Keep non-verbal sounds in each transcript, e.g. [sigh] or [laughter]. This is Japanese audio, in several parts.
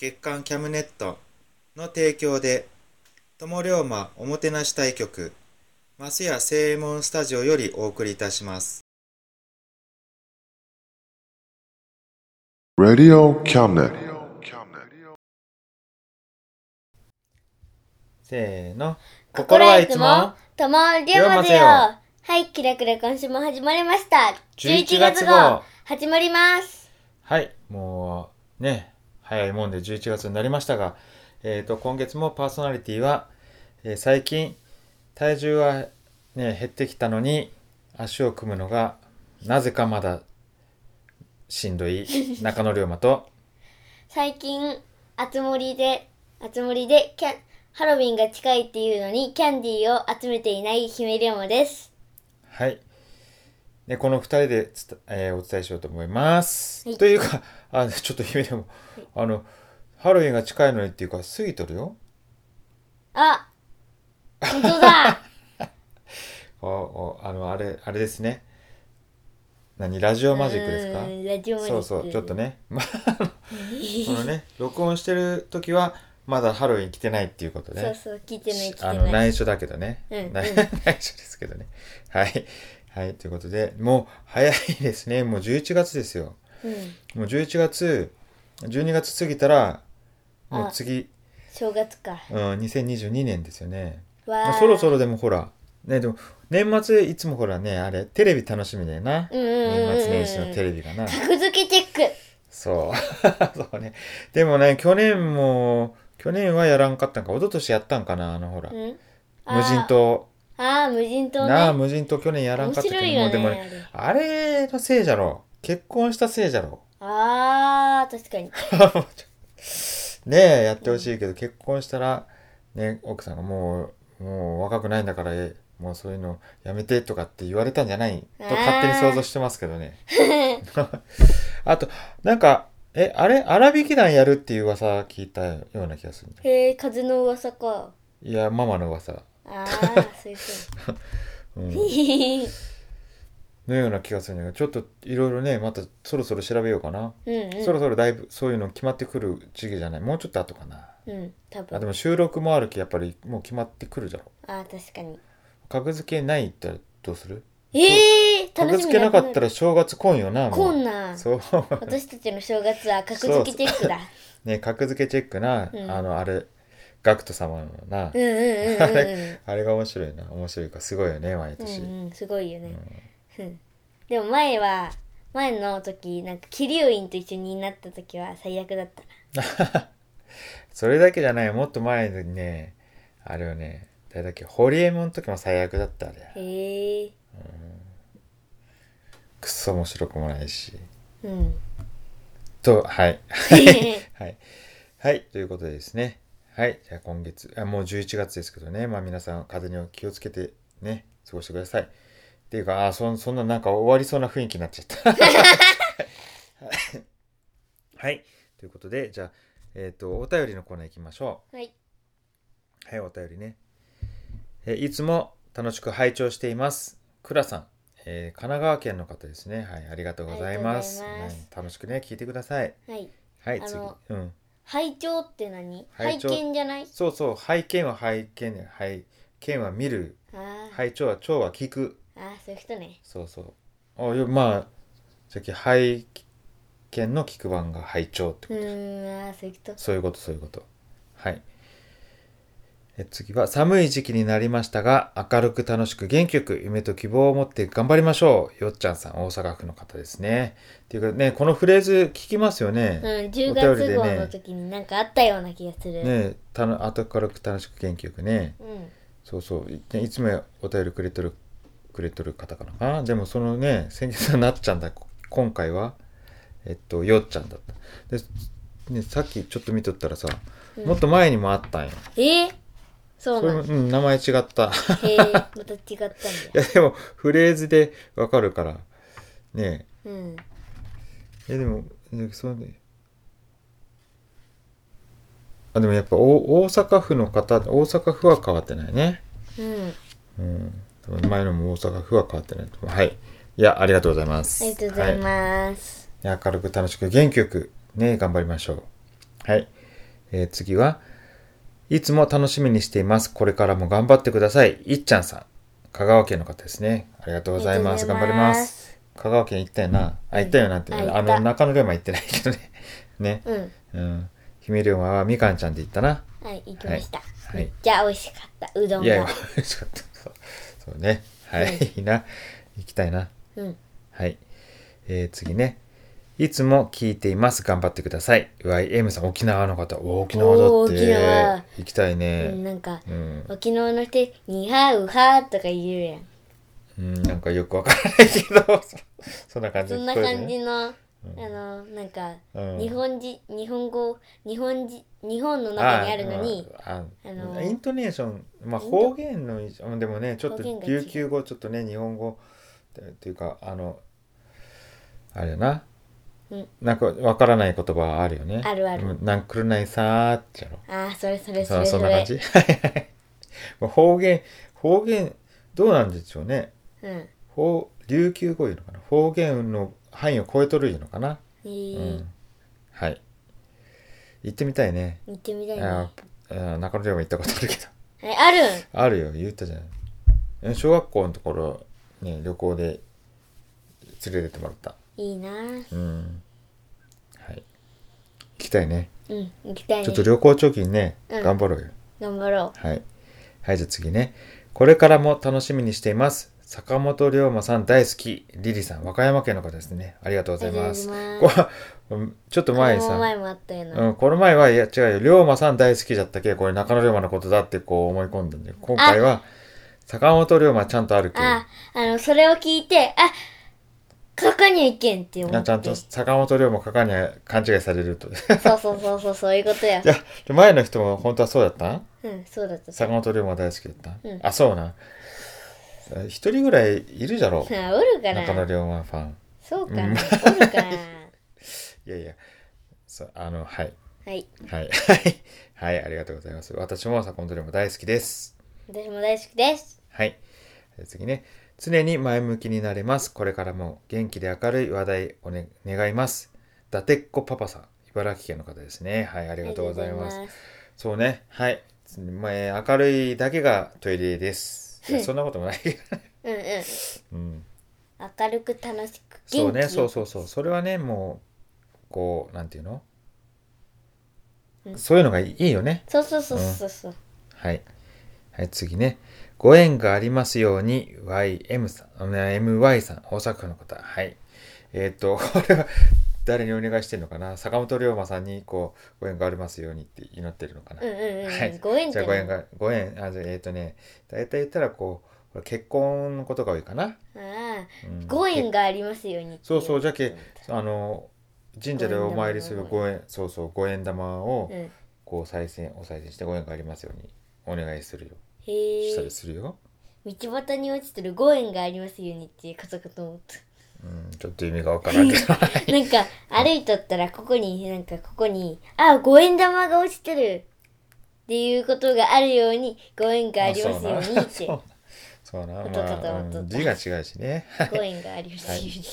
月刊キャムネットの提供で友龍馬おもてなし対局マスヤ正右衛門スタジオよりお送りいたします。Radio Cabinet. せーの。心はいつも、ともりょうまぜよ。龍馬はい、キラキラ今週も始まりました。11月号号、始まります。はい、もうね、早いもんで11月になりましたが、えっ、と、今月もパーソナリティは、えー最近、体重はね、減ってきたのに、足を組むのが、なぜかまだ、しんどい [laughs] 中野龍馬と、最近、あつ森で、あつ森でキャン、ハロウィンが近いっていうのに、キャンディーを集めていない姫りょうまです。はい。で、この二人でつた、えーお伝えしようと思います。はいというか、あ、ちょっと姫でも、あの、ハロウィンが近いのにっていうか、過ぎとるよ。あ、本当だ。[laughs] おおあのあれあれですね何ラジオマジックですか？ラジオマジック。そうそうちょっと。ね [laughs] まあこのね録音してる時はまだハロウィン来てないっていうことで、そうそう、聞いてない、聞いてあのない。内緒だけどね、うん [laughs] 内緒ですけどねはいはいということでもう早いですね。もう11月ですよ。うん。もう11月12月過ぎたらもう次、正月か。うん、2022年ですよね。わーもうそろそろでもほらねでも年末いつもほらねあれテレビ楽しみだよな、年末年始のテレビがな。格付けチェック。そう。[laughs] そうね。でもね去年も去年はやらんかったんか。一昨年やったんかなあのほら、うん。無人島あー、無人島ね。なあ無人島去年やらん面かったけど白いよね。もうでもあねれあれのせいじゃろ結婚したせいじゃろあー、確かに。[laughs] ねえやってほしいけど、結婚したらね奥さんがもうもう若くないんだからえもうそういうのやめてとかって言われたんじゃない？と勝手に想像してますけどね [laughs] あとなんかえあれ荒引き団やるっていう噂聞いたような気がするんだへえ、風の噂か。いやママの噂あー、そういうこう。[laughs] のような気がするんだけどちょっといろいろねまたそろそろ調べようかな、うんうん。そろそろだいぶそういうの決まってくる時期じゃない？もうちょっと後かなうん、多あ分。でも収録もあるきやっぱりもう決まってくるじゃろあー、確かに。格付けないってどうする？えー、格楽しみ付けなかったら。ら正月来んよなもうこんな。そう私たちの正月は格付けチェックだ。ね格付けチェックな、うんあのあれガクト様のな、うんうんうんうんあうん。れ [laughs] あれが面白いな。面白いかすごいよね毎うん。年、うんうん、すごいよね。うん。でも前は、前の時、なんか、キリュウインと一緒になった時は最悪だったな。[laughs] それだけじゃない。もっと前にねあれよね誰だっけホリエモンの時も最悪だったあれへえ。くっそ面白くもないし。うん。と [laughs] はい。はい。はい。ということでですねはいじゃあ今月あもう11月ですけどねまあ皆さん風邪には気をつけてね過ごしてくださいっていうかあそんそんななんか終わりそうな雰囲気になっちゃった [laughs] はいということでじゃあえっ、とお便りのコーナー行きましょうはい。はい、お便りね。えーいつも楽しく拝聴しています。くらさん、えー神奈川県の方ですね。はい、ありがとうございます。ますはい楽しくね、聞いてください。はい。はい、次。うん。拝聴って何？拝拝聴見じゃない？そうそう、拝見は拝見ね。拝見は見る。拝聴は聴は聞く。あー、そういう人ね。そうそう。あ、よまあ、さっき拝見の聞く版が拝聴ってうこと。ーん、あー、そういう人。そういうこと、そういうこと。はい。え次は、寒い時期になりましたが、明るく楽しく元気よく夢と希望を持って頑張りましょう。よっちゃんさん、大阪府の方ですね。っていうかね、このフレーズ聞きますよね。うん、10お便り月号でねの時になんかあったような気がする。ねたの明るく楽しく元気よくね。うん。そうそう。いいつもお便りくれとる、くれとる方かな。あでもそのね、先日はなっちゃんだ。今回は、えっと、よっちゃんだった。で、ね、さっきちょっと見とったらさ、もっと前にもあったんよ。えー、そうなのうん、名前違った。へえ、また違ったんだ。[laughs] いや、でも、フレーズでわかるから。ねうん。え。え、でも、ねそうね。あ、でもやっぱお大阪府の方、大阪府は変わってないね。うん。うん。前のも大阪府は変わってないと思う。はい。いや、ありがとうございます。ありがとうございはます。い明るく楽しく元気よくね、頑張りましょう。はい。えー次は、いつも楽しみにしています。これからも頑張ってください。いっちゃんさん。香川県の方ですね。ありがとうございます。頑張りまますす。香川県行ったよな。あ、行ったよなって。ああの、中野龍馬行ってないけどね。[laughs] ね。うん。うん。姫龍馬はみかんちゃんで行ったな。はい、行きました。はいめっちゃ美味しかった。うどんいやいやが。、美味しかった。そうそうね。はい。いい [laughs] な。行きたいな。うん。はい。えー次ね。いつも聞いています。頑張ってください。YM さん、沖縄の方。お沖縄だって。沖縄行きたいうんね。なんか、うん。沖縄の人、にはうはとか言うやん。うん、なんかよくわからないけど、そ [laughs] そんな感じそんな感じね。の、あの、なんか、うん日本人、日本語、日本人、日本の中にあるのに、あのイントネーション、まあ方言の、うんでもね、ちょっと琉球語、ちょっとね、日本語っていうか、あの、あれやな。うんなんかわからない言葉あるよね。あるあるうんなんくるないさーってやろ。ああ、それそれそそれそんな感じ？[laughs] 方言、方言、どうなんでしょうね。うん。方琉球語いうのかな？方言の範囲を超えとるいうのかな、えうーん、はい。行ってみたいね。行ってみたいね。ああ中野でも行ったことあるけど。[laughs] えあるん？あるよ、言ったじゃない。え小学校のところ、ね、旅行で連れてってもらった。いいなうん。はい。行きたいね。うん、行きたいね。ちょっと旅行貯金ね、うん頑張ろうよ。頑張ろはい。はい、じゃあ次ね。これからも楽しみにしています。坂本龍馬さん大好き。リリさん、和歌山県の方ですね。ありがとうございます。ちょっとう。前さ、この前もあったよな。うん、この前はいや違うよ。龍馬さん大好きじゃったけ、これ中野龍馬のことだってこう思い込んだんで、今回は坂本龍馬ちゃんとあるけど、あ、あの、それを聞いて、あ、ここには行けんって思って。ちゃんと坂本龍馬書かには勘違いされると。そうそうそうそう、そういうことや [laughs] い。や、で前の人も本当はそうだったん？うん、そうだった。坂本龍馬大好きだった、うんあ、そうな。一人ぐらいいるじゃろ？あ、[laughs] おるか中野な龍馬ファン。そうかな、うんおるかな？[laughs] いやいや、そうあの、はい。はい。はい。はい。はい、ありがとうございます。私も坂本龍馬大好きです。私も大好きです。はい。次ね。常に前向きになれます。これからも元気で明るい話題を、ね、願います。だてっこパパさん。茨城県の方ですね。はい、ありあがとうございます。す。そうね。はい。まあ、明るいだけがトイレです。[laughs] いやそんなこともない。うんうん。[laughs] うん。明るく楽しく元気そうね。そうそうそう。それはね、もう、こう、なんていうの、うんそういうのがいいよね。そうそうそうそうそう。はい。はい、次ね。ご縁がありますように、YM さん、MY さん、大阪府の方。はい。えっ、と、[laughs] これは誰にお願いしてるのかな？坂本龍馬さんに、こう、ご縁がありますようにって祈ってるのかな？うんうんうん。はい。ご縁じゃあご縁が、ご縁、あ、じゃあえっ、とね、大体言ったら、こう、結婚のことが多いかな？ああ、うんご縁がありますようにそうそう、じゃけ、あの、神社でお参りする五ご縁、そうそう、ご縁玉をう、ん。こう、再生、お再生してご縁がありますように、お願いするよ。へしたりえ。するよ。道端に落ちてるご縁がありますようにっていうことかと思った。うん、ちょっと意味がわからんけど。[laughs] なんか歩いとったらここになんかここにあ五円玉が落ちてるっていうことがあるようにご縁がありますようにっあて [laughs] そうそうな、音かとまあ、うん字が違うしね。はいご縁がありますように、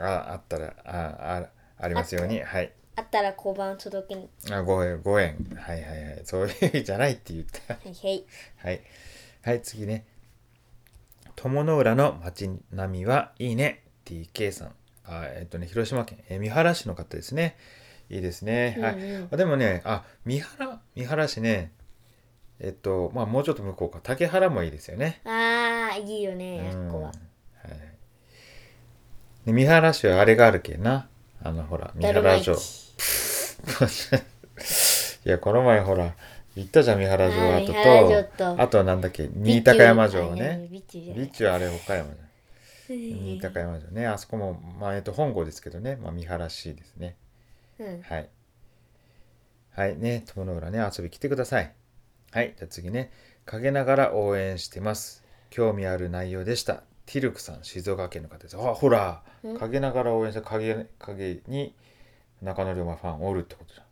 ああったらああありますようにはいあったら交番届けに。あご縁ご縁はいはいはい。そういうじゃないって言った。はいはい。はい。はい次ね。友の浦の街並みはいいね。TK さん。あえっとね広島県。えー三原市の方ですね。いいですね、はいうんうん。あでもねあ三原三原市ね。えっとまあもうちょっと向こうか。竹原もいいですよね。ああいいよねあそこは。うんはい。で三原市はあれがあるけんな。あのほら三原城。市 [laughs] いやこの前ほら行ったじゃん三原城跡とと。あとはなんだっけ新高山城あねビッチはあれ岡山じゃん。新新高山城ね。あそこもまあえっと本郷ですけどね、まあ、三原市ですね。うん。はい。はいね友の浦ね。遊び来てください。はいじゃあ次ね。陰ながら応援してます。興味ある内容でした。ティルクさん静岡県の方です。あほら。ん。陰ながら応援した。影影に中野龍馬ファンおるってことじゃん。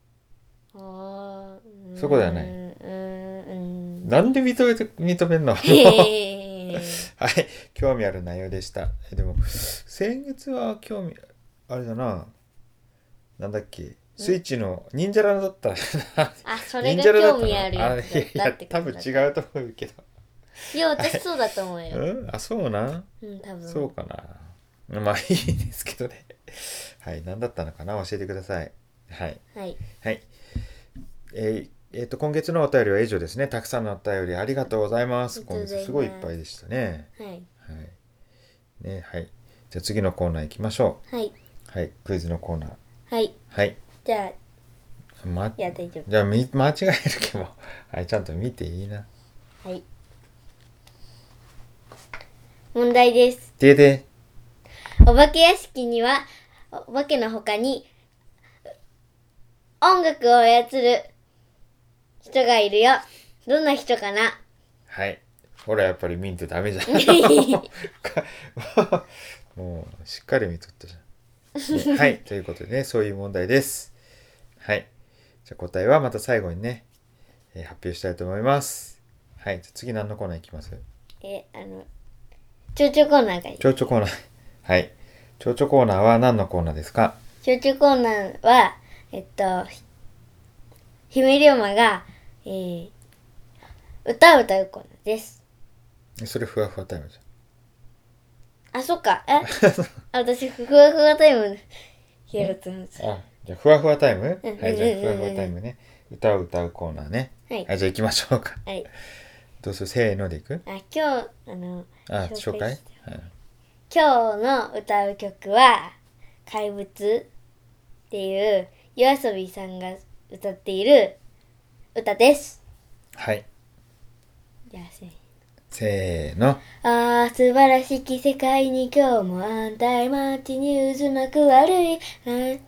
あーそこではないうんうんうん。なんで認めて認めんの [laughs] はい興味ある内容でした。えでも先月は興味あれだな。なんだっけ？スイッチの忍者ランだった。あそれが興味あるあやつだいや多分違うと思うけど。いや私そうだと思うよ。うん？あそうなん？うん多分。そうかな。まあいいですけどねはい。何だったのかな？教えてください。はい。はい。はい。えーえーと今月のお便りは以上ですね。たくさんのお便りありがとうございます。今月すごいいっぱいでしたね。はい。はい。ねはい。じゃあ次のコーナー行きましょはい、うはい。クイズのコーナー。はい。はい。じゃあ、まいや、大丈夫。じゃあみ間違えるけど。はいちゃんと見ていいな。はい。問題です。ででお化け屋敷には、お化けの他に、音楽を操る人がいるよ。どんな人かな？はい。ほらやっぱり見んとダメじゃん。[laughs] もうしっかり見とったじゃん、ねはい。ということでねそういう問題です。はい。じゃあ答えはまた最後にね、えー発表したいと思います。はい。じゃあ次何のコーナーいきます？え、あの、ちょうちょコーナーがいい。蝶々コーナーはい。蝶々コーナーは何のコーナーですか？ちょうちょコーナーは、えっと、ひ姫龍馬が、えー、歌を歌うコーナーです。えそれふわふわタイムじあ、そっか。え？あ [laughs] 私、ふわふわタイムやると思うんですゃんあじゃあふわふわタイム？うんはいじゃあうんふわふわタイムね。歌を歌うコーナーね。はい。はいじゃあ行きましょうか。はい。どうする？せーのでいく？あ、今日、あの、あ紹介はい今日の歌う曲は、怪物っていう、夜遊びさんが歌っている歌です。はいじゃあ、せーせーのああ、素晴らしき世界に今日も安泰街に渦巻く悪いな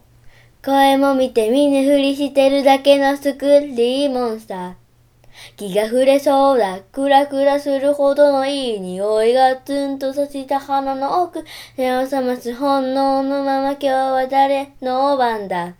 声も見て見ぬふりしてるだけのスクリーモンスター。気が触れそうだ。クラクラするほどのいい匂いがツンとさした鼻の奥。目を覚ます本能のまま今日は誰の番だ。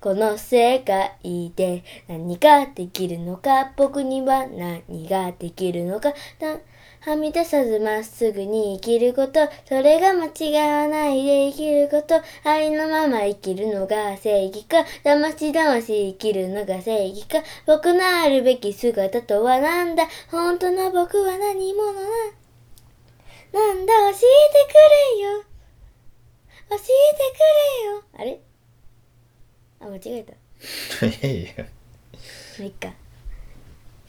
この世界で何ができるのか僕には何ができるのかなはみ出さずまっすぐに生きることそれが間違わないで生きることありのまま生きるのが正義か騙し騙し生きるのが正義か僕のあるべき姿とはなんだ。本当の僕は何者ななんだ教えてくれよ。教えてくれよ。あれ？あ、間違えた。いやいや。もういっか。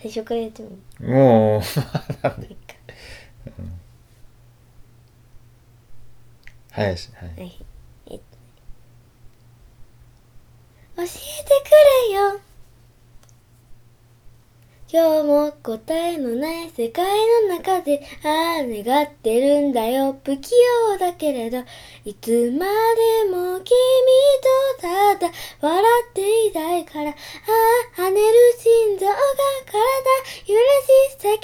最初からやってもいい。もうなんで林。はいはい。えっと。教えてくれよ。今日も答えのない世界の中で、ああ、願ってるんだよ。不器用だけれど、いつまでも君とただ笑っていたいから、ああ、跳ねる心臓が体揺らし叫ぶん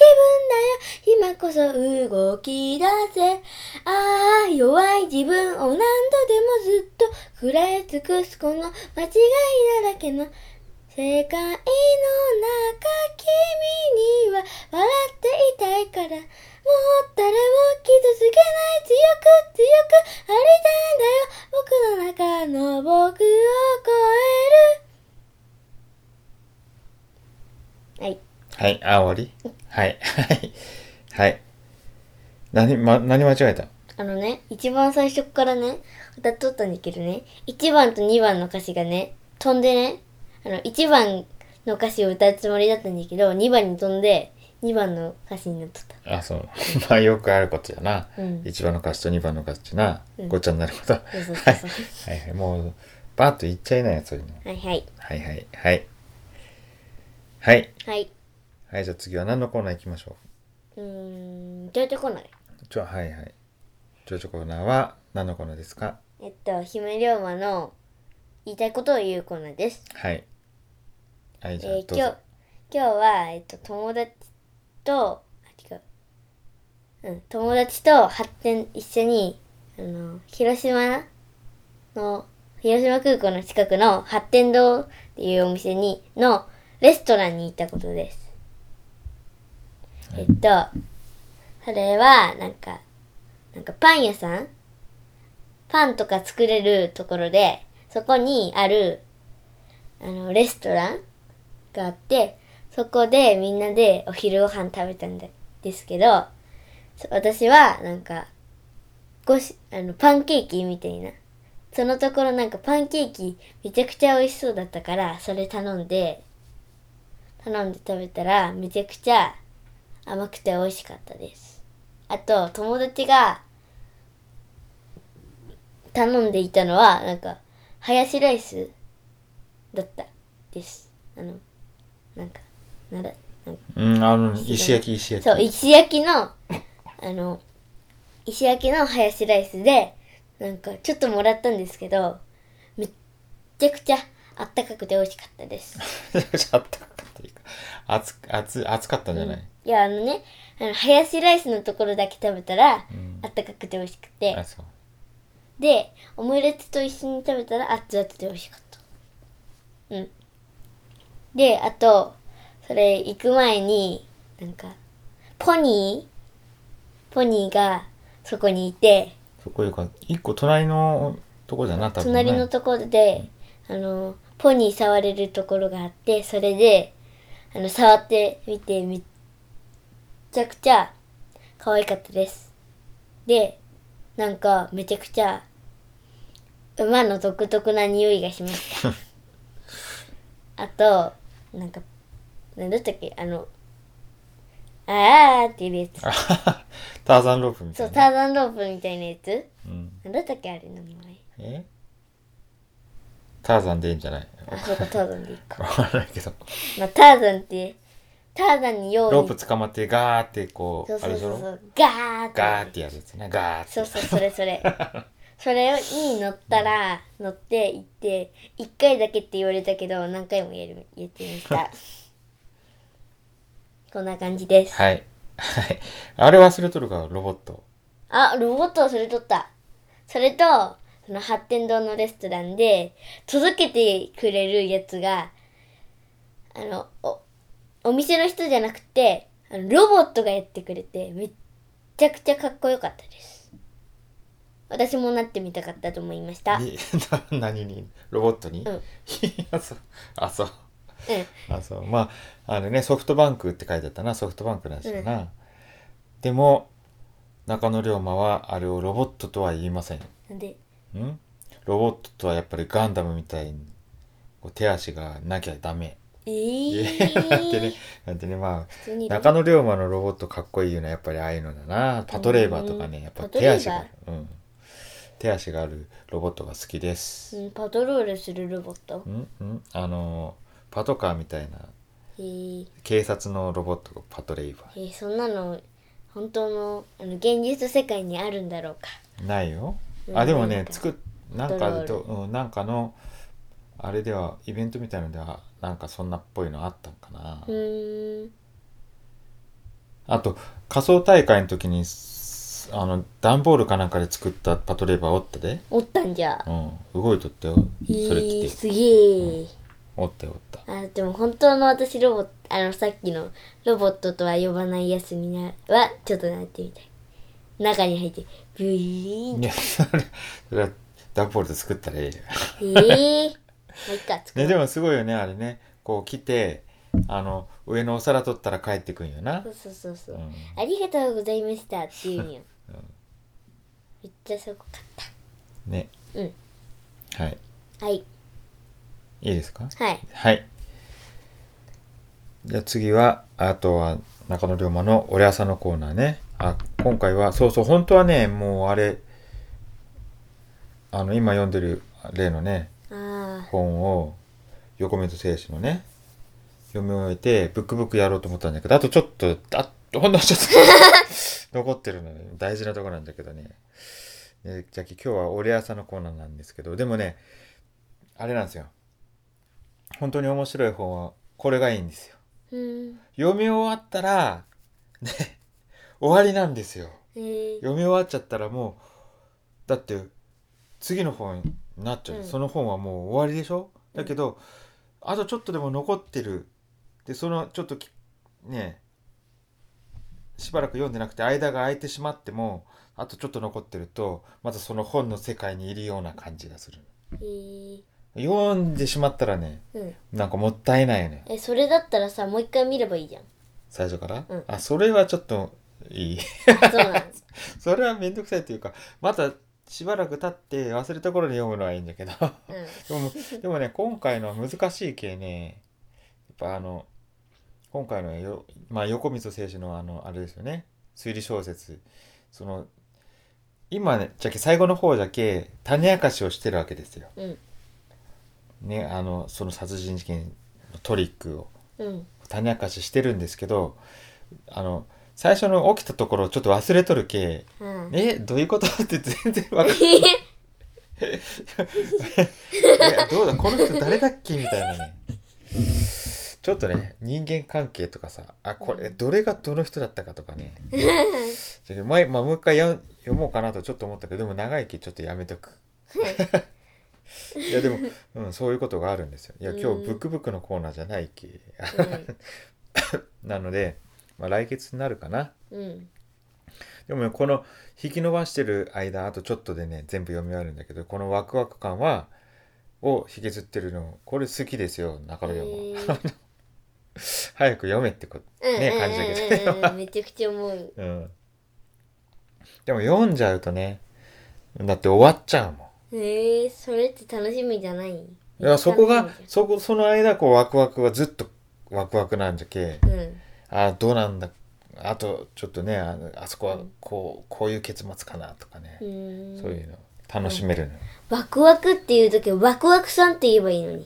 だよ。今こそ動き出せ。ああ、弱い自分を何度でもずっと食らい尽くすこの間違いだらけの世界の中君には笑っていたいからもう誰も傷つけない強く強くありたいんだよ。僕の中の僕を超える。はい。はい、あ、終わり？はい、はい。はい。何、ま、何間違えた？あのね、一番最初からね、歌っとったんだけどね、1番と2番の歌詞がね、飛んでね、あの、1番の歌詞を歌うつもりだったんだけど、2番に飛んで、2番の歌詞になっとった。あ、そう。[laughs] まあ、よくあることやな。うん1番の歌詞と2番の歌詞な、うんごっちゃになること。はそうそうい。そうそうはいはい。もう、バーッと言っちゃいなよ、そういうの。はいはい。はいはい。はい。はい。はい。はい、じゃあ次は何のコーナー行きましょう？ーん、どうやってこないう。ちょ、はいはい。ちょちょコーナーは何のコーナーですか？えっと、姫龍馬の言いたいことを言うコーナーです。はい。はい、じゃあえー、今日今日は、えっと、友達と、あ、違う。うん、友達と発展、一緒に、あの、広島の、広島空港の近くの発展堂っていうお店に、のレストランに行ったことです。えっと、それは、なんか、なんかパン屋さん？パンとか作れるところで、そこにある、あの、レストラン？があって、そこでみんなでお昼ご飯食べたんですけど、私はなんか、ごし、あの、パンケーキみたいな。そのところなんかパンケーキめちゃくちゃ美味しそうだったから、それ頼んで、頼んで食べたらめちゃくちゃ甘くて美味しかったです。あと、友達が頼んでいたのは、なんか、ハヤシライスだったです。あの、なんか、なんだ、なんかうん、あの、石焼き、石焼き。そう、石焼きの、[laughs] あの、石焼きのハヤシライスで、なんか、ちょっともらったんですけど、めっちゃくちゃあったかくて美味しかったです。めちゃくちゃあったかかったいいか。熱、熱、熱かったんじゃない、いや、あのね、あの、ハヤシライスのところだけ食べたら、うんあったかくて美味しくてあ、、そう。で、オムレツと一緒に食べたら熱々で美味しかった。うん。で、あと、それ行く前に、なんか、ポニー？ポニーがそこにいて、そこいうか、一個隣のとこじゃな、多分、ね。隣のところで、あの、ポニー触れるところがあって、それで、あの、触ってみて、めっちゃくちゃ可愛かったです。で、なんか、めちゃくちゃ、馬の独特な匂いがしました。[laughs] あと、なんか、なんだったっけ？あの、あーっていうやつ。[laughs] ターザンロープみたそ、いうな。ターザンロープみたいなやつうん。なんだったっけ？あれの名前。え？ターザンでいいんじゃない？あ、そうか、ターザンでいいか。わからないけど。まあ、ターザンって、ターザンに用意ロープ捕まってガーってこう、そうそうそうそう、ガーって。ガーってやるやつね。ガーって。そうそう、それそれ。[laughs] それに乗ったら、乗って行って、一回だけって言われたけど、何回もやる、言ってみた。[laughs] こんな感じです。はい。はい。あれ忘れとるか、ロボット。あ、ロボットをそれ取った。それと、その発展堂のレストランで、届けてくれるやつが、あの、お、お店の人じゃなくて、あのロボットがやってくれて、めっちゃくちゃかっこよかったです。私もなってみたかったと思いました。うん。えな [laughs] 何に？ロボットに、うん [laughs] いや、そう。あ、そう。うん。あ、そう。まあ、あのね、ソフトバンクって書いてあったな。ソフトバンクらしいな。でも、中野龍馬はあれをロボットとは言いません。なんで、ん？ロボットとはやっぱりガンダムみたいにこう手足がなきゃダメ。えいー、やなんてね、なんてね、まあ、普通にロボ中野龍馬のロボットかっこいいよね。やっぱりああいうのだな。パトレーバーとかね、やっぱ手足が。うん。手足があるロボットが好きです。うん、パトロールするロボット？うんうんあの、パトカーみたいなえー、警察のロボットがパトレーバえー、そんなの、本当の、あの、現実世界にあるんだろうか。ー。ないよ。うんあ、でもね、なんか作っ、なんかと、うん、なんかの、あれでは、イベントみたいのでは、なんかそんなっぽいのあったんかな。うーん。あと、仮想大会の時に、すあの、段ボールかなんかで作ったパトレーバーおったで。おったんじゃ。うん。動いとったよ。それえー、着て。すげえ。おったよおった。あでも本当の私ロボットあのさっきのロボットとは呼ばないやつになはちょっとなってみたい中に入ってブイーンいや、それ、それはダンボールで作ったらいいよ。ええー、まあいっか作ろね、うでもすごいよね、あれね。こう来て、あの、上のお皿取ったら帰ってくんよなそ。うそうそうそう、うんありがとうございましたって言うんよ、うんめっちゃすごかっね。うんはい。たはいいいですか？はいはい。じゃあ次は、あとは中野龍馬の俺朝のコーナーね。あ、今回は、そうそう、本当はね、もうあれ、あの、今読んでる例のね、あ本を、横溝正史のね、読み終えて、ブックブックやろうと思ったんだけど、あとちょっと、あほんのちょっと [laughs] 残ってるのよ。大事なとこなんだけどね。えじゃあ今日は俺朝のコーナーなんですけど、でもね、あれなんですよ。本当に面白い本は、これがいいんですよ。読み終わったら、ね、終わりなんですよ。えー、読み終わっちゃったらもうだって次の本になっちゃう、うんその本はもう終わりでしょ？だけど、あとちょっとでも残ってるでそのちょっときねしばらく読んでなくて間が空いてしまってもあとちょっと残ってるとまたその本の世界にいるような感じがするえ。ー、読んでしまったらねうん。なんかもったいないよ。ねえそれだったらさもう一回見ればいいじゃん。最初から、うん。あそれはちょっといい。そうなんです。[laughs] それはめんどくさいっていうかまたしばらく経って忘れた頃に読むのはいいんだけど。うん。でもでもね今回のは難しい系ねやっぱあの今回のよ、まあ、横溝正史のあのあれですよね。推理小説。その今ねじゃけ最後の方じゃけ種明かしをしてるわけですよ。うん。ねあのその殺人事件のトリックを。うん。種明かししてるんですけどあの最初の起きたところをちょっと忘れとるけうん。えどういうこと？って全然わかんない。え？[laughs] どうだ？この人誰だっけ？みたいなね。ちょっとね、人間関係とかさ、あ、これ、どれがどの人だったかとかね。前、まあ、もう一回や読もうかなとちょっと思ったけど、でも長いきちょっとやめとく。[laughs] いや、でも、うん、そういうことがあるんですよ。いや、今うん日、ブックブックのコーナーじゃないき。うん [laughs] なので、まあ、来月になるかな。うんでもねこの引き伸ばしてる間あとちょっとでね全部読み終わるんだけどこのワクワク感はを引きずってるのこれ好きですよ中野へ山ー早く読めってことうんね感じだけどうん。うんうんめちゃくちゃ思う。うん。でも読んじゃうとねだって終わっちゃうもん。へえそれって楽しみじゃない？いやそこがそこその間こうワクワクはずっとワクワクなんじゃけうん。あどうなんだあとちょっとねあのあそこはうんこうこういう結末かなとかね。そういうの楽しめるのワクワクっていう時はワクワクさんって言えばいいのに。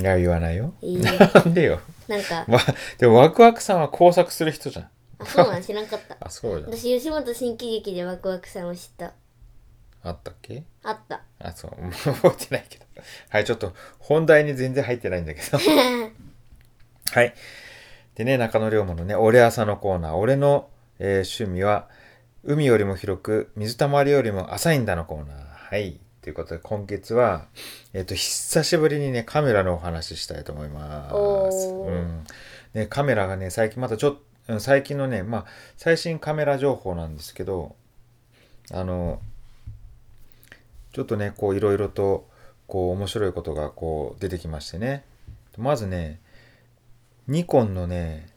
いや言わないよ。いい [laughs] なんでよなんか [laughs] まあ、でもワクワクさんは工作する人じゃん。あそうなん知らんかった [laughs] あ、そうじゃん。私吉本新喜劇でワクワクさんを知ったあったっけ？あったあ、そう。も [laughs] う覚えてないけど。はい、ちょっと本題に全然入ってないんだけど。はい。でね、中野龍馬のね、俺朝のコーナー。俺の、えー趣味は、海よりも広く、水たまりよりも浅いんだのコーナー。はい。ということで、今月は、えっ、と、久しぶりにね、カメラのお話ししたいと思います。うん。ね、カメラがね、最近またちょっ最近のね、まあ、最新カメラ情報なんですけど、あの、ちょっとね、こう、いろいろと、こう、面白いことが、こう、出てきましてね。まずね、ニコンのね、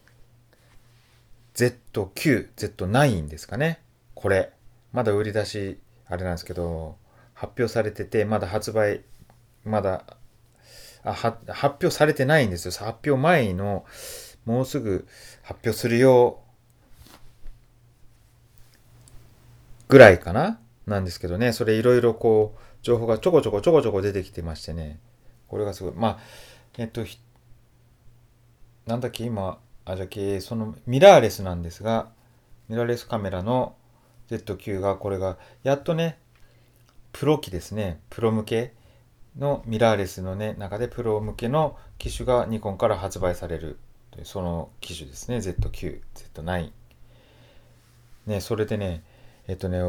Z9、Z9 ですかね。これ。まだ売り出し、あれなんですけど、発表されてて、まだ発売、まだ、あ発表されてないんですよ。発表前の、もうすぐ発表するよ、ぐらいかな？なんですけどね、それいろいろこう、情報がちょこちょこちょこちょこ出てきてましてね、これがすごい。まあ、えっと、なんだっけ、今、あ、じゃけ、そのミラーレスなんですが、ミラーレスカメラの Z9 が、これが、やっとね、プロ機ですね、プロ向けのミラーレスのね、中でプロ向けの機種がニコンから発売される、その機種ですね、Z9、Z9。ね、それでね、えっとね、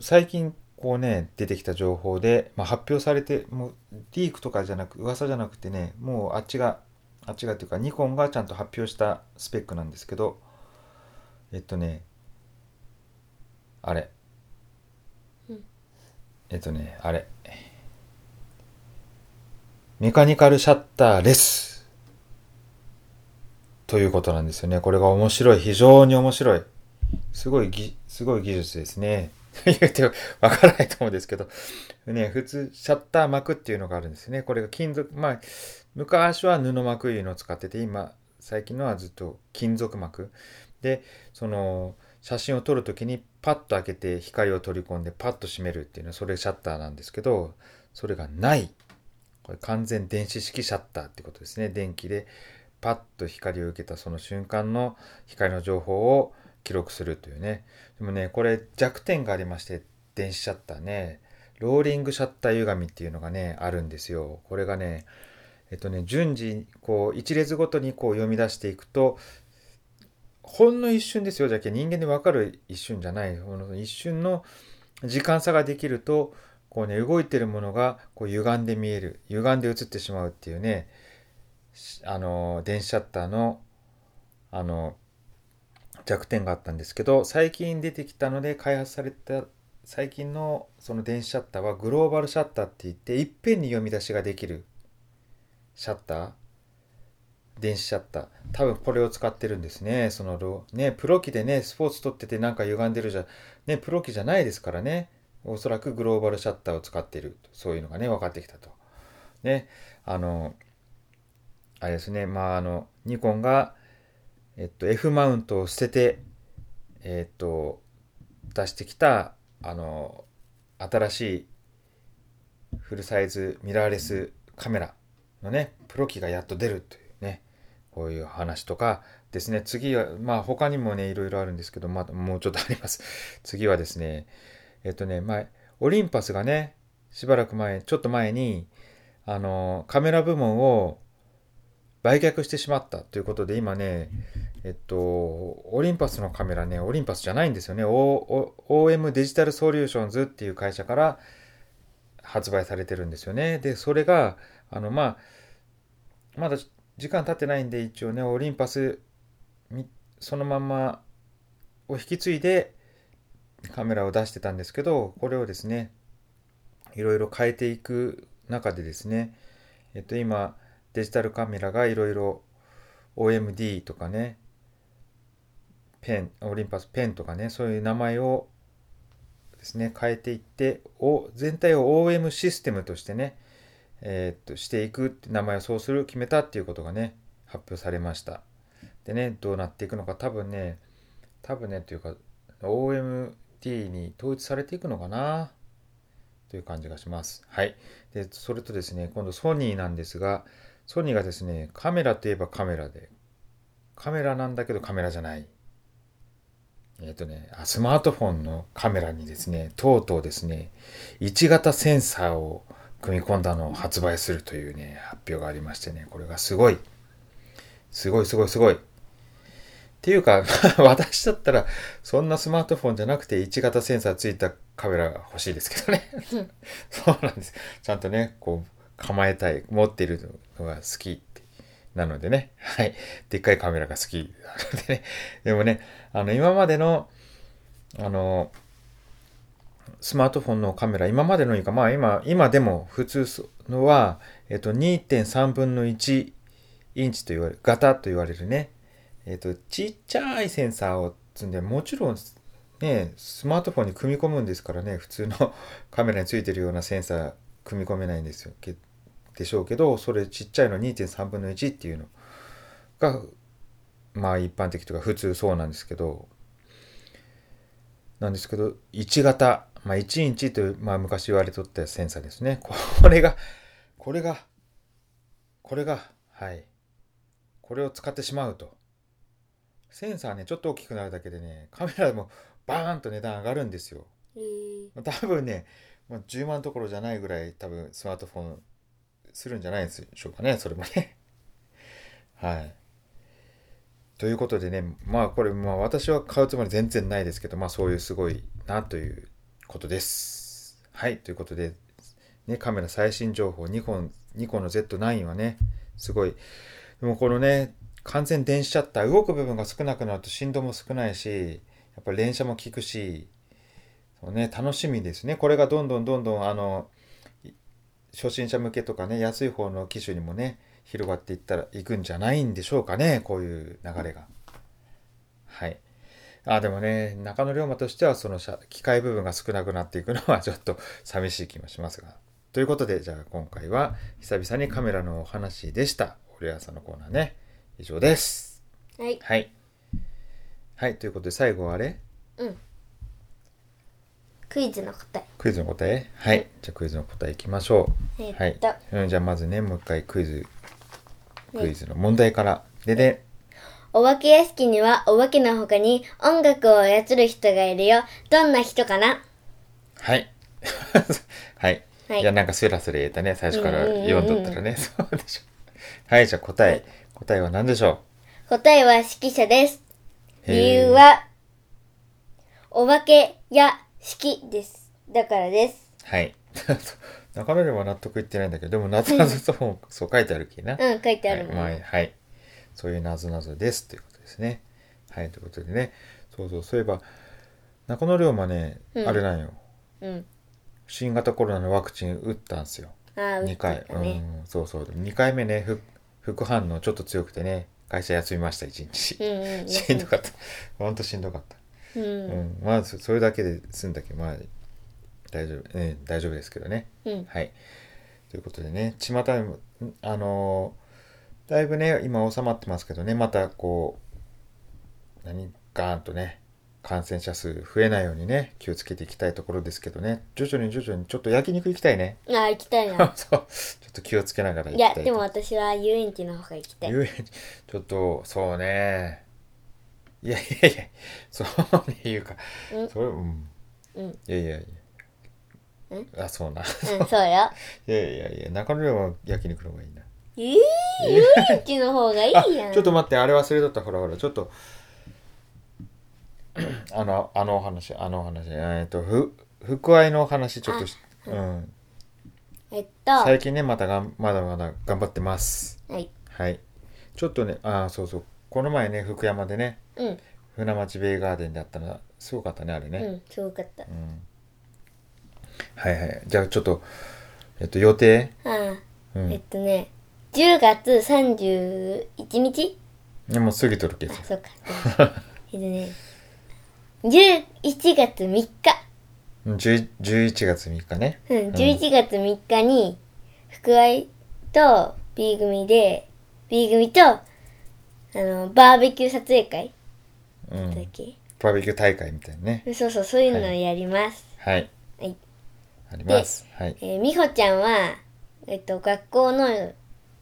最近こうね、出てきた情報で、まあ、発表されて、もうリークとかじゃなく、噂じゃなくてね、もうあっちがあ違うっていうかニコンがちゃんと発表したスペックなんですけどえっとねあれ、えっとねあれ。メカニカルシャッターレス。ということなんですよね。これが面白い。非常に面白い。すごいすごい技術ですね。[laughs] 言ってわからないと思うんですけど。ね普通シャッター膜っていうのがあるんですね。これが金属まあ昔は布膜いうのを使ってて今最近のはずっと金属膜。でその写真を撮るときにパッと開けて光を取り込んでパッと閉めるっていうのはそれシャッターなんですけどそれがない。これ完全電子式シャッターってことですね。電気でパッと光を受けたその瞬間の光の情報を記録するというね。でもねこれ弱点がありまして電子シャッターねローリングシャッター歪みっていうのがねあるんですよ。これがねえっとね順次こう一列ごとにこう読み出していくとほんの一瞬ですよ。じゃけ人間で分かる一瞬じゃない。ほんの一瞬の時間差ができるとこうね動いてるものがこう歪んで見える。歪んで映ってしまうっていうね。あの電子シャッターのあの弱点があったんですけど最近出てきたので開発された最近のその電子シャッターはグローバルシャッターって言っていっぺんに読み出しができるシャッター。電子シャッター。多分これを使ってるんですね。そのねプロ機でねスポーツ撮っててなんか歪んでるじゃねプロ機じゃないですからね。おそらくグローバルシャッターを使っている。そういうのがね分かってきたと。ねあのあれですね。まああのニコンがえっと F マウントを捨ててえっと出してきたあの新しいフルサイズミラーレスカメラのねプロ機がやっと出るという。こういう話とかですね。次はまあ他にもねいろいろあるんですけどまだもうちょっとあります。[laughs] 次はですねえっとね前オリンパスがねしばらく前ちょっと前にあのカメラ部門を売却してしまったということで今ねえっとオリンパスのカメラねオリンパスじゃないんですよね、o o、OM デジタルソリューションズっていう会社から発売されてるんですよね。でそれがあのまあまだ時間経ってないんで一応ねオリンパスそのままを引き継いでカメラを出してたんですけどこれをですねいろいろ変えていく中でですねえっと今デジタルカメラがいろいろ OMD とかねペンオリンパスペンとかねそういう名前をですね変えていってお全体を OM システムとしてねえーっとしていくって名前をそうする決めたっていうことがね発表されました。でねどうなっていくのか多分ね多分ねっていうか OMD に統一されていくのかなという感じがします。はい。でそれとですね今度ソニーなんですがソニーがですねカメラといえばカメラでカメラなんだけどカメラじゃない。えっ、とねスマートフォンのカメラにですねとうとうですね1型センサーを組み込んだのを発売するというね発表がありましてねこれがすごい。すごいすごいすごい。っていうか [laughs] 私だったらそんなスマートフォンじゃなくて1型センサーついたカメラが欲しいですけどね。[laughs] そうなんです。ちゃんとねこう構えたい持っているのが好きなのでね。はい。でっかいカメラが好きなのでね。でもねあの今までのあのスマートフォンのカメラ今までのいいかまあ今今でも普通のは、えっと、2.3分の1インチと言われる型と言われるね。えっとちっちゃいセンサーを積んでもちろんねスマートフォンに組み込むんですからね普通のカメラについてるようなセンサー組み込めないんですよけでしょうけどそれちっちゃいの2.3分の1っていうのがまあ一般的とか普通そうなんですけどなんですけど1型、まあ、1インチという、まあ、昔言われとったセンサーですね。これがこれがこれがはい。これを使ってしまうと。センサーねちょっと大きくなるだけでねカメラもバーンと値段上がるんですよ。えー。多分ねまあ10万どころじゃないぐらい多分スマートフォンするんじゃないでしょうかねそれもね。[laughs] はい。ということでねまあこれまあ私は買うつもり全然ないですけどまあそういうすごいなということです。はいということでねカメラ最新情報ニコンニコンの Z9 はねすごい。でもこのね完全電子シャッター動く部分が少なくなると振動も少ないしやっぱり連射も効くしそう、ね、楽しみですね。これがどんどんどんどんあの初心者向けとかね安い方の機種にもね広がっていったらいくんじゃないんでしょうかねこういう流れが。はい。あでもね中野龍馬としてはその車機械部分が少なくなっていくのはちょっと寂しい気もしますが。ということでじゃあ今回は久々にカメラのお話でした。俺屋さんのコーナーね。以上です。はい。はい。はいということで最後はあれ？うん。クイズの答え。クイズの答え？はい。じゃあクイズの答えいきましょう。えーはい。じゃあまずねもう一回クイズ。ね。クイズの問題から。ででお化け屋敷にはお化けの他に音楽を操る人がいるよ。どんな人かな？はい。[laughs] はい、はい。い、やなんかスラスラ言えたね。最初から読んどったらね。[laughs] そうでしょ。はいじゃあ答え、答えは何でしょ答えは指揮者です。う理由は、お化けや式です。だからです。はい。[laughs] 中野では納得いってないんだけどでも謎々そうそう書いてあるきな、うん、書いてあるもん。はい、まあはい、そういう謎々ですということですね。はいということでね。そうそうそういえば中野龍馬ね、うん。あれなんよ。うん。新型コロナのワクチン打ったんですよ。ああ、2回、打ったね。うん。そうそう。2回目ねふ副反応ちょっと強くてね会社休みました1日、うんうん。[laughs] しんどかった。ほんとしんどかった。う。うん。ん、まあそそれだけで済んだけどまあ大丈夫、ね、大丈夫ですけどね。うん。はい。ということでね巷でもんあのーだいぶね今収まってますけどね。またこう何ガーンとね感染者数増えないようにね気をつけていきたいところですけどね。徐々に徐々にちょっと焼肉行きたいね。ああ、行きたいな。[laughs] そう。ちょっと気をつけながら行いや、きたいと。でも私は遊園地の方が行きたい。遊園地。ちょっとそうね。いやいやいやそうね言うか。うん。それうん。うん。いやいやいや。あそうな。うん、そうよ。[laughs] いやいやいや中野では焼肉の方がいいなえー、遊園地の方がいいやん。あちょっと待ってあれ忘れとった。ほらほらちょっと。[clears throat] あのあのお話あのお話。えっとふ福愛のお話ちょっとしうん。えっと、は最近ねまたがんまだまだ頑張ってます。い。はい。ちょっとねあそうそう。この前ね福山でねうん、船町ベイガーデンであったのすごかったねあれね、うん、すごかった。うん。はいはい。じゃあちょっとえっと予定？ああ、うん。えっとね、10月31日いやもう過ぎとるけど。あ、そうか。えっとね、11月3日。10 11月3日ね。うん、11月3日に、福愛と B 組で、B 組と、あの、バーベキュー撮影会。うん。だっけ、バーベキュー大会みたいなね。そうそう、そういうのをやります。はい。はい。あります。はい。えー、美穂ちゃんは、えっと、学校の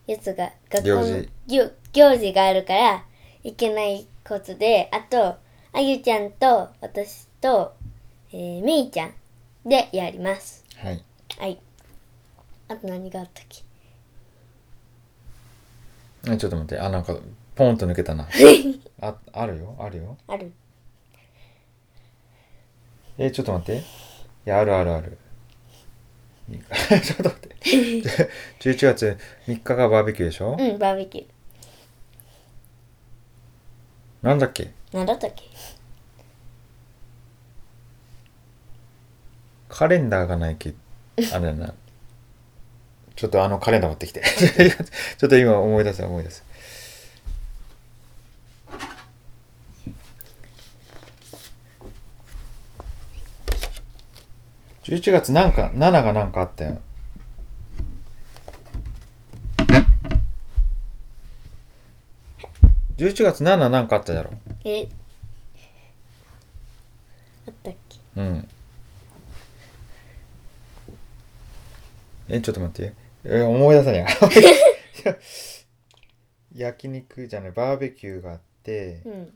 やつが、学校の行事。行行事があるから、いけないことで、あと、あゆちゃんと、私と、えー、めいちゃんでやります。はい。はい。あと何があったっけ？えちょっと待って。あなんかポンと抜けたな。[laughs] ああるよ。あるよ。ある。えちょっと待って。いやあるあるあるちょっと待って。11月3日がバーベキューでしょ、うん、バーベキュー。なんだっけ？なんだったっけ？カレンダーがないけあれだな。ちょっとあのカレンダー持ってきて。[laughs] ちょっと今思い出せ思い出せ11月なんか7がなんかあったよ11月7なんかあっただろえ？あったっけ？うん。え、ちょっと待って。え、思い出さねえ。[laughs] 焼肉じゃない、バーベキューがあって、うん。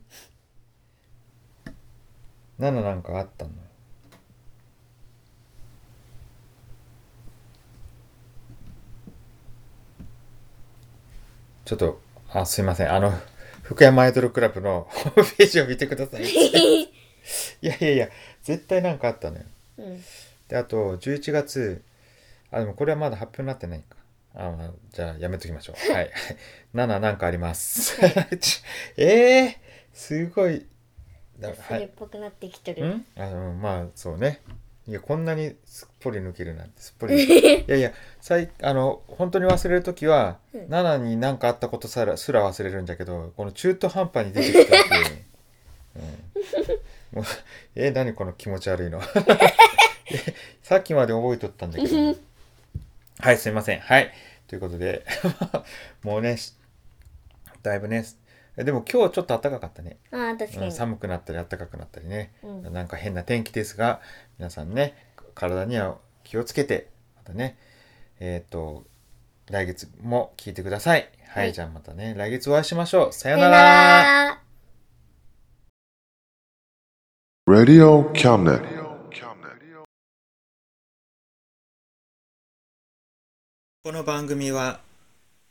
7なんかあったの。ちょっと、あ、すいません。あの、福山アイドルクラブの [laughs] ホームページを見てください。[laughs] いやいやいや、絶対なんかあったのよ。うん。で、あと、11月、あ、でもこれはまだ発表になってないか。あまあじゃあやめときましょう。[laughs] はい。7なんかあります。ちえー、すごい。だはい。それっぽくなってきてる。ん？あのまあそうね。いやこんなにすっぽり抜けるなんてすっぽり。[laughs] いやいや、さいあの本当に忘れるときは、うん7に何かあったことさらすら忘れるんだけど、この中途半端に出てきたって。[laughs] うん、もうえ何この気持ち悪いの？[laughs] えさっきまで覚えとったんだけど。はい、すいません。はい。ということで、もうね、しだいぶね、えでも今日ちょっと暖かかったね。ああ、確かうんに。寒くなったり暖かくなったりね、うんなんか変な天気ですが皆さんね体には気をつけてまたねえっ、と来月も聞いてくださいはい、はいじゃあまたね来月お会いしましょうさようなら。Radio Cabinet. この番組は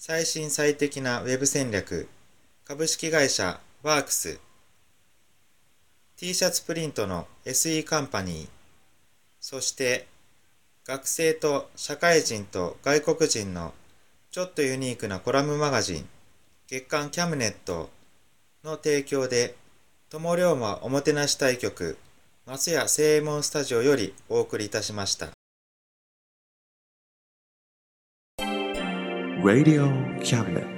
最新最適なウェブ戦略株式会社ワークス t シャツプリントの SE カンパニーそして学生と社会人と外国人のちょっとユニークなコラムマガジン月刊キャムネットの提供で友龍馬おもてなし対局松屋正右衛門スタジオよりお送りいたしました。Radio Cabinet.